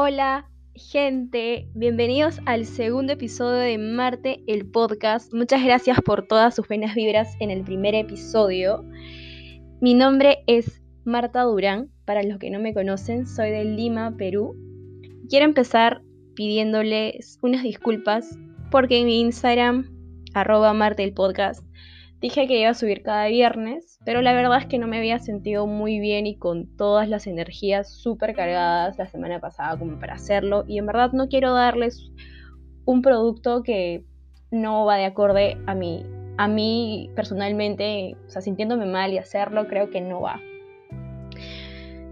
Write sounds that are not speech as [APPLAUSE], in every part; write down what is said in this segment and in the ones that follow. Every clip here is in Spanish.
Hola, gente, bienvenidos al segundo episodio de Marte, el podcast. Muchas gracias por todas sus buenas vibras en el primer episodio. Mi nombre es Marta Durán, para los que no me conocen, soy de Lima, Perú. Quiero empezar pidiéndoles unas disculpas porque en mi Instagram, arroba Marte el podcast, Dije que iba a subir cada viernes, pero la verdad es que no me había sentido muy bien y con todas las energías súper cargadas la semana pasada como para hacerlo. Y en verdad no quiero darles un producto que no va de acorde a mí. A mí personalmente, o sea, sintiéndome mal y hacerlo, creo que no va.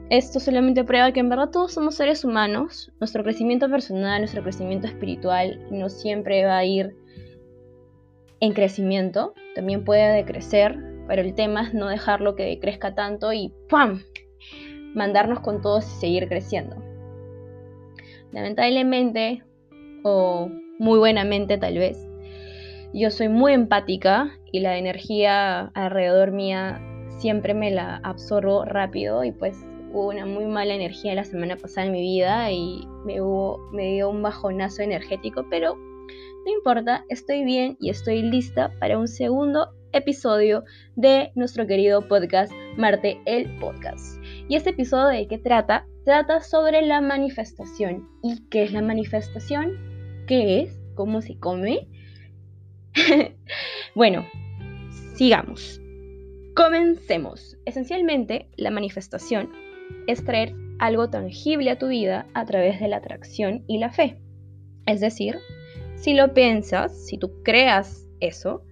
Esto solamente prueba que en verdad todos somos seres humanos. Nuestro crecimiento personal, nuestro crecimiento espiritual no siempre va a ir en crecimiento, también puede decrecer, pero el tema es no dejarlo que decrezca tanto y ¡pam! mandarnos con todos y seguir creciendo. Lamentablemente, o muy buenamente tal vez, yo soy muy empática y la energía alrededor mía siempre me la absorbo rápido y pues hubo una muy mala energía la semana pasada en mi vida y me, hubo, me dio un bajonazo energético, pero no importa, estoy bien y estoy lista para un segundo episodio de nuestro querido podcast Marte el Podcast. ¿Y este episodio de qué trata? Trata sobre la manifestación. ¿Y qué es la manifestación? ¿Qué es? ¿Cómo se come? [LAUGHS] bueno, sigamos. Comencemos. Esencialmente, la manifestación es traer algo tangible a tu vida a través de la atracción y la fe. Es decir, si lo piensas, si tú creas eso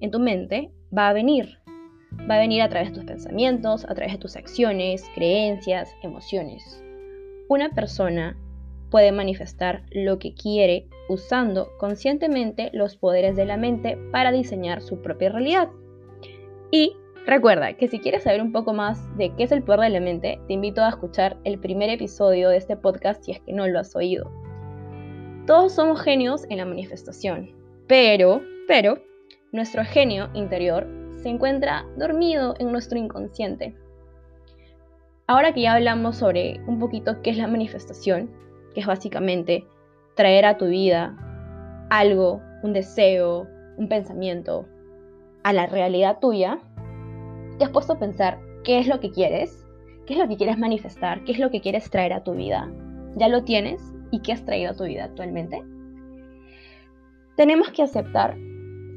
en tu mente, va a venir. Va a venir a través de tus pensamientos, a través de tus acciones, creencias, emociones. Una persona puede manifestar lo que quiere usando conscientemente los poderes de la mente para diseñar su propia realidad. Y recuerda que si quieres saber un poco más de qué es el poder de la mente, te invito a escuchar el primer episodio de este podcast si es que no lo has oído. Todos somos genios en la manifestación, pero, pero, nuestro genio interior se encuentra dormido en nuestro inconsciente. Ahora que ya hablamos sobre un poquito qué es la manifestación, que es básicamente traer a tu vida algo, un deseo, un pensamiento, a la realidad tuya, te has puesto a pensar qué es lo que quieres, qué es lo que quieres manifestar, qué es lo que quieres traer a tu vida. ¿Ya lo tienes? Y qué has traído a tu vida actualmente? Tenemos que aceptar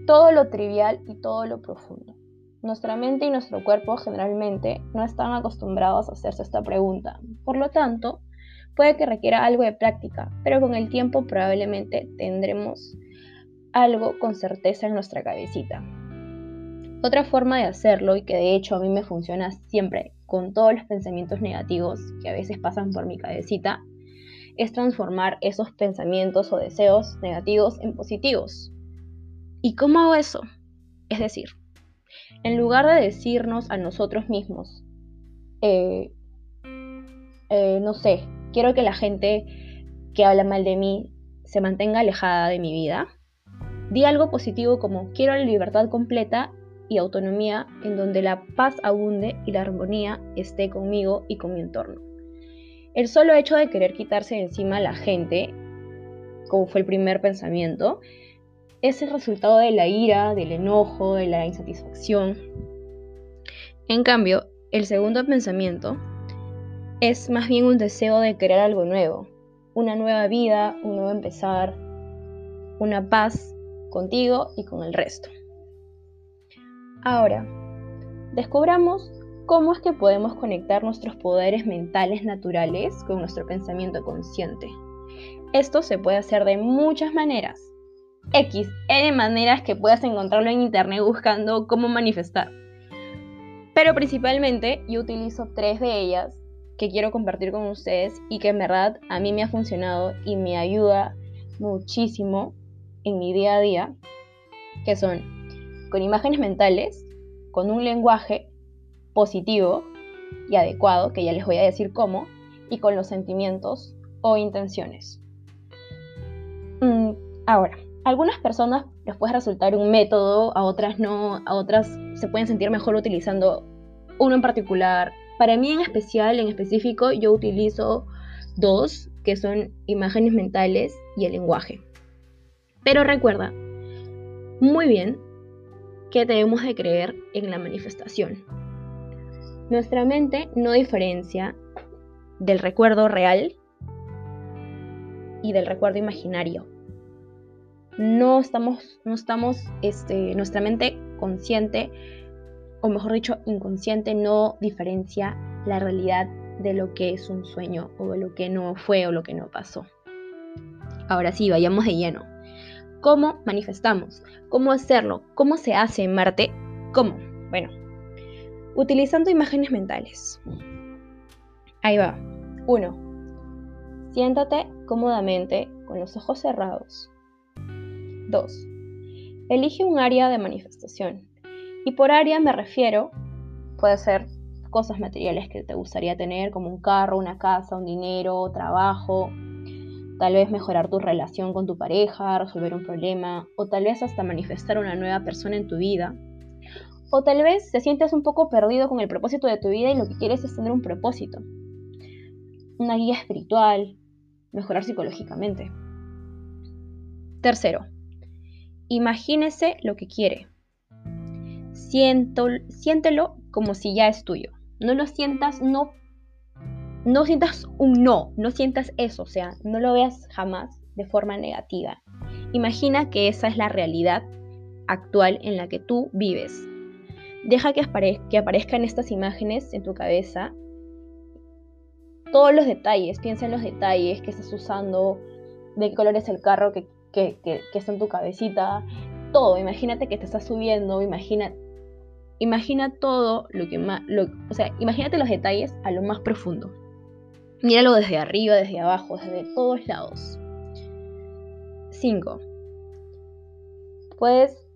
todo lo trivial y todo lo profundo. Nuestra mente y nuestro cuerpo generalmente no están acostumbrados a hacerse esta pregunta. Por lo tanto, puede que requiera algo de práctica, pero con el tiempo probablemente tendremos algo con certeza en nuestra cabecita. Otra forma de hacerlo, y que de hecho a mí me funciona siempre con todos los pensamientos negativos que a veces pasan por mi cabecita, es transformar esos pensamientos o deseos negativos en positivos. ¿Y cómo hago eso? Es decir, en lugar de decirnos a nosotros mismos, eh, eh, no sé, quiero que la gente que habla mal de mí se mantenga alejada de mi vida, di algo positivo como quiero la libertad completa y autonomía en donde la paz abunde y la armonía esté conmigo y con mi entorno. El solo hecho de querer quitarse de encima a la gente, como fue el primer pensamiento, es el resultado de la ira, del enojo, de la insatisfacción. En cambio, el segundo pensamiento es más bien un deseo de crear algo nuevo, una nueva vida, un nuevo empezar, una paz contigo y con el resto. Ahora, descubramos cómo es que podemos conectar nuestros poderes mentales naturales con nuestro pensamiento consciente. Esto se puede hacer de muchas maneras. X, N maneras que puedas encontrarlo en internet buscando cómo manifestar. Pero principalmente yo utilizo tres de ellas que quiero compartir con ustedes y que en verdad a mí me ha funcionado y me ayuda muchísimo en mi día a día, que son con imágenes mentales, con un lenguaje positivo y adecuado, que ya les voy a decir cómo, y con los sentimientos o intenciones. Mm, ahora, a algunas personas les puede resultar un método, a otras no, a otras se pueden sentir mejor utilizando uno en particular. Para mí en especial, en específico, yo utilizo dos, que son imágenes mentales y el lenguaje. Pero recuerda muy bien que debemos de creer en la manifestación. Nuestra mente no diferencia del recuerdo real y del recuerdo imaginario. No estamos, no estamos, este, nuestra mente consciente, o mejor dicho, inconsciente, no diferencia la realidad de lo que es un sueño o de lo que no fue o lo que no pasó. Ahora sí, vayamos de lleno. ¿Cómo manifestamos? ¿Cómo hacerlo? ¿Cómo se hace en Marte? ¿Cómo? Bueno, utilizando imágenes mentales. Ahí va. 1. Siéntate cómodamente con los ojos cerrados. 2. Elige un área de manifestación. Y por área me refiero, puede ser cosas materiales que te gustaría tener, como un carro, una casa, un dinero, trabajo, tal vez mejorar tu relación con tu pareja, resolver un problema, o tal vez hasta manifestar una nueva persona en tu vida. O tal vez te sientes un poco perdido con el propósito de tu vida y lo que quieres es tener un propósito. Una guía espiritual, mejorar psicológicamente. Tercero, imagínese lo que quiere. siéntelo como si ya es tuyo. No lo sientas, no no sientas un no, no sientas eso, o sea, no lo veas jamás de forma negativa. Imagina que esa es la realidad actual en la que tú vives. Deja que, que aparezcan estas imágenes en tu cabeza. Todos los detalles, piensa en los detalles que estás usando, de qué color es el carro que, que, está en tu cabecita, todo. Imagínate que te estás subiendo, imagina, imagina todo lo que más, o sea, imagínate los detalles a lo más profundo. Míralo desde arriba, desde abajo, desde todos lados. 5. Puedes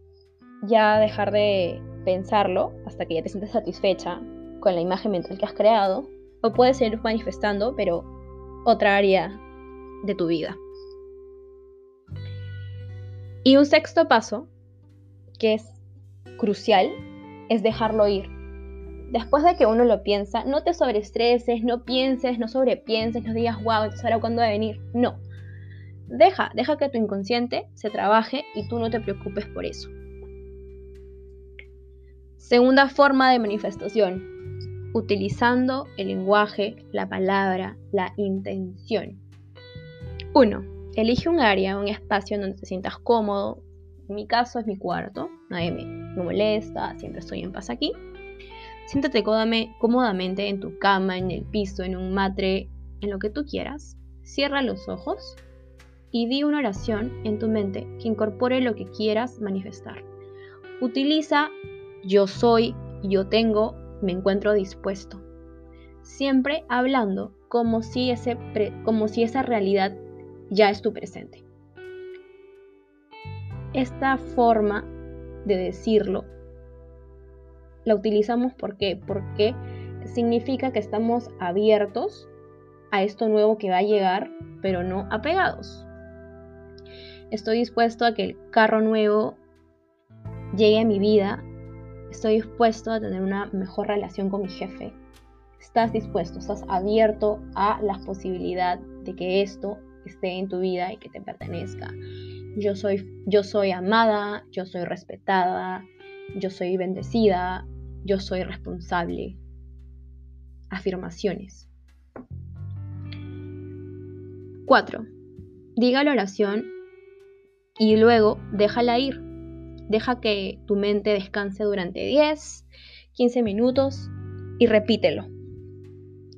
ya dejar de pensarlo hasta que ya te sientes satisfecha con la imagen mental que has creado. O puedes seguir manifestando, pero otra área de tu vida. Y un sexto paso, que es crucial, es dejarlo ir después de que uno lo piensa, no te sobreestreses, no pienses, no sobrepienses, no digas, wow, entonces ahora cuándo va a venir. No. Deja, deja que tu inconsciente se trabaje y tú no te preocupes por eso. Segunda forma de manifestación, utilizando el lenguaje, la palabra, la intención. 1. Elige un área, un espacio donde te sientas cómodo. En mi caso es mi cuarto, nadie me, me molesta, siempre estoy en paz aquí. Siéntate cómodamente en tu cama, en el piso, en un matre, en lo que tú quieras. Cierra los ojos y di una oración en tu mente que incorpore lo que quieras manifestar. Utiliza yo soy, yo tengo, me encuentro dispuesto. Siempre hablando como si, ese como si esa realidad ya es tu presente. Esta forma de decirlo la utilizamos ¿por qué? porque significa que estamos abiertos a esto nuevo que va a llegar, pero no apegados. Estoy dispuesto a que el carro nuevo llegue a mi vida. Estoy dispuesto a tener una mejor relación con mi jefe. Estás dispuesto, estás abierto a la posibilidad de que esto esté en tu vida y que te pertenezca. Yo soy, yo soy amada, yo soy respetada, yo soy bendecida, yo soy responsable. Afirmaciones. 4. Diga la oración y luego déjala ir. Deja que tu mente descanse durante 10, 15 minutos y repítelo.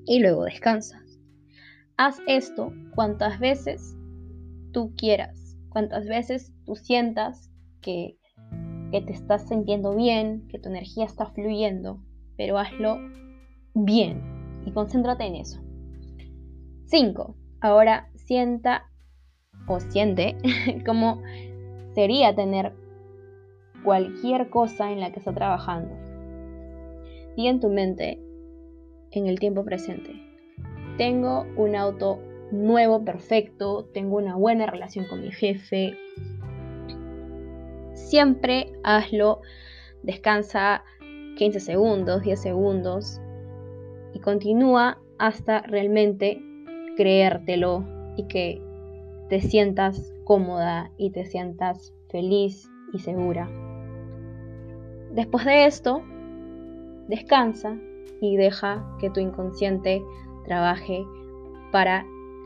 Y luego descansa. Haz esto cuantas veces tú quieras, cuantas veces tú sientas que que te estás sintiendo bien, que tu energía está fluyendo, pero hazlo bien y concéntrate en eso. 5. Ahora sienta o siente [LAUGHS] cómo sería tener cualquier cosa en la que está trabajando. Y en tu mente, en el tiempo presente, tengo un auto nuevo, perfecto, tengo una buena relación con mi jefe, siempre hazlo, descansa 15 segundos, 10 segundos y continúa hasta realmente creértelo y que te sientas cómoda y te sientas feliz y segura. Después de esto, descansa y deja que tu inconsciente trabaje para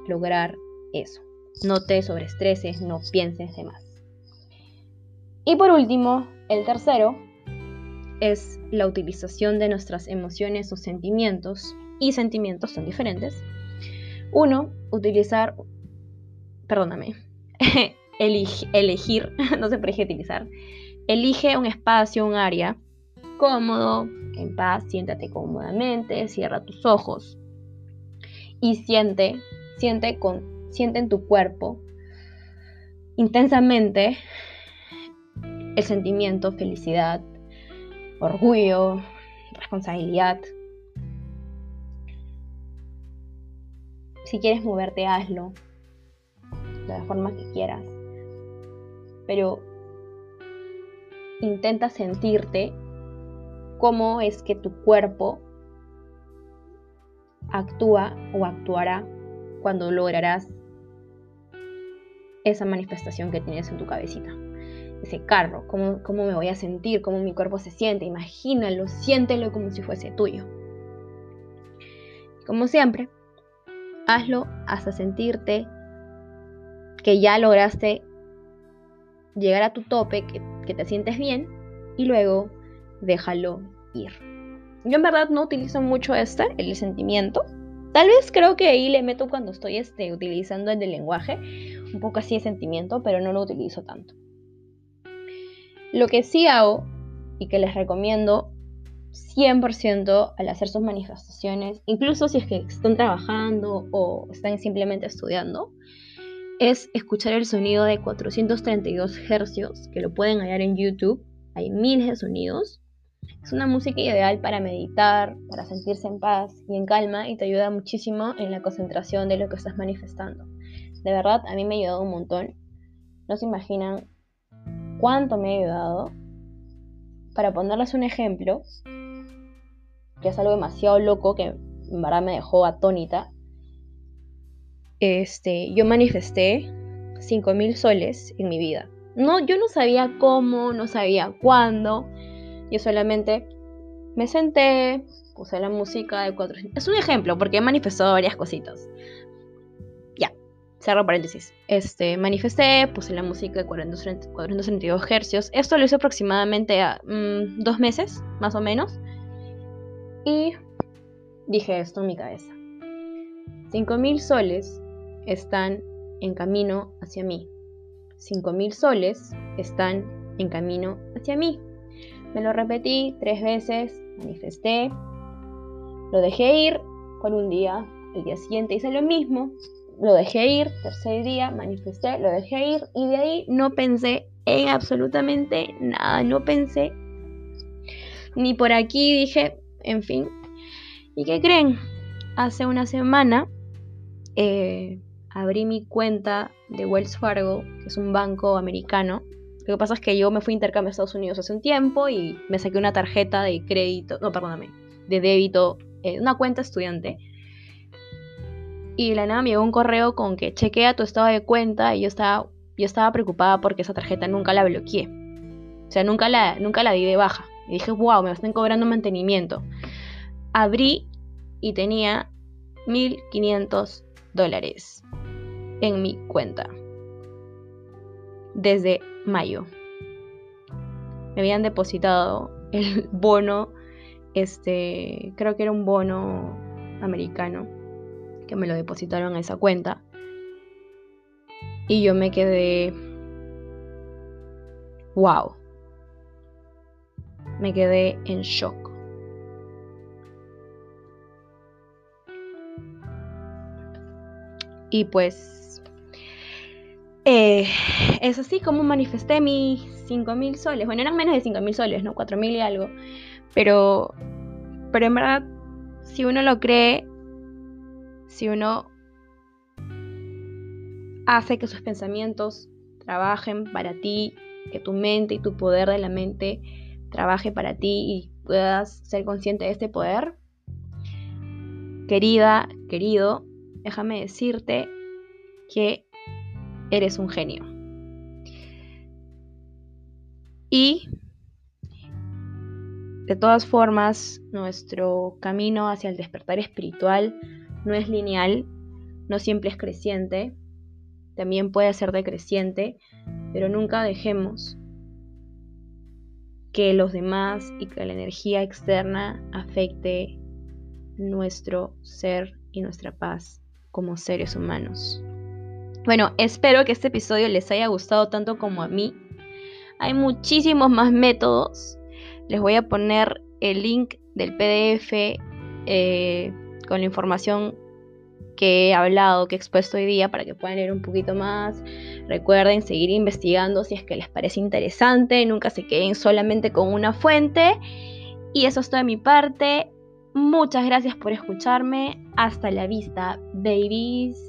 lograr eso. No te sobreestreses, no pienses de más. Y por último, el tercero es la utilización de nuestras emociones o sentimientos, y sentimientos son diferentes. Uno, utilizar, perdóname, [LAUGHS] elegir, [LAUGHS] no por qué utilizar, elige un espacio, un área cómodo, en paz, siéntate cómodamente, cierra tus ojos y siente, siente, con, siente en tu cuerpo intensamente el sentimiento, felicidad, orgullo, responsabilidad. Si quieres moverte, hazlo de la forma que quieras. Pero intenta sentirte cómo es que tu cuerpo actúa o actuará cuando lograrás esa manifestación que tienes en tu cabecita. Ese carro, cómo, cómo me voy a sentir, cómo mi cuerpo se siente, imagínalo, siéntelo como si fuese tuyo. Como siempre, hazlo hasta sentirte que ya lograste llegar a tu tope, que te sientes bien, y luego déjalo ir. Yo en verdad no utilizo mucho este, el sentimiento. Tal vez creo que ahí le meto cuando estoy este, utilizando el del lenguaje, un poco así de sentimiento, pero no lo utilizo tanto. Lo que sí hago y que les recomiendo 100% al hacer sus manifestaciones, incluso si es que están trabajando o están simplemente estudiando, es escuchar el sonido de 432 hercios, que lo pueden hallar en YouTube. Hay miles de sonidos es una música ideal para meditar, para sentirse en paz y en calma y te ayuda muchísimo en la concentración de lo que estás manifestando. De verdad, a mí me ha ayudado un montón. No se imaginan cuánto me ha ayudado. Para ponerles un ejemplo, que es algo demasiado loco que en verdad me dejó atónita. Este, yo manifesté 5000 soles en mi vida. No, yo no sabía cómo, no sabía cuándo, yo solamente me senté, puse la música de 400. Es un ejemplo, porque he manifestado varias cositas. Ya, cerro paréntesis. Este, manifesté, puse la música de 432 Hz. Esto lo hice aproximadamente a mm, dos meses, más o menos. Y dije esto en mi cabeza. 5.000 soles están en camino hacia mí. 5.000 soles están en camino hacia mí. Me lo repetí tres veces, manifesté, lo dejé ir por un día, el día siguiente hice lo mismo, lo dejé ir, tercer día, manifesté, lo dejé ir y de ahí no pensé en absolutamente nada, no pensé ni por aquí, dije, en fin. ¿Y qué creen? Hace una semana eh, abrí mi cuenta de Wells Fargo, que es un banco americano, lo que pasa es que yo me fui a intercambio a Estados Unidos hace un tiempo y me saqué una tarjeta de crédito, no, perdóname, de débito, una cuenta estudiante. Y la nada me llegó un correo con que chequea tu estado de cuenta y yo estaba, yo estaba preocupada porque esa tarjeta nunca la bloqueé. O sea, nunca la, nunca la di de baja. Y dije, wow, me están cobrando mantenimiento. Abrí y tenía 1.500 dólares en mi cuenta. Desde mayo. Me habían depositado el [LAUGHS] bono, este, creo que era un bono americano, que me lo depositaron a esa cuenta. Y yo me quedé, wow, me quedé en shock. Y pues eh, es así como manifesté mis 5.000 soles. Bueno, eran menos de 5.000 soles, ¿no? 4.000 y algo. Pero, pero en verdad, si uno lo cree, si uno hace que sus pensamientos trabajen para ti, que tu mente y tu poder de la mente trabaje para ti y puedas ser consciente de este poder, querida, querido, déjame decirte que eres un genio. Y de todas formas, nuestro camino hacia el despertar espiritual no es lineal, no siempre es creciente, también puede ser decreciente, pero nunca dejemos que los demás y que la energía externa afecte nuestro ser y nuestra paz como seres humanos. Bueno, espero que este episodio les haya gustado tanto como a mí. Hay muchísimos más métodos. Les voy a poner el link del PDF eh, con la información que he hablado, que he expuesto hoy día para que puedan leer un poquito más. Recuerden seguir investigando si es que les parece interesante, nunca se queden solamente con una fuente. Y eso es todo de mi parte. Muchas gracias por escucharme. Hasta la vista, babies.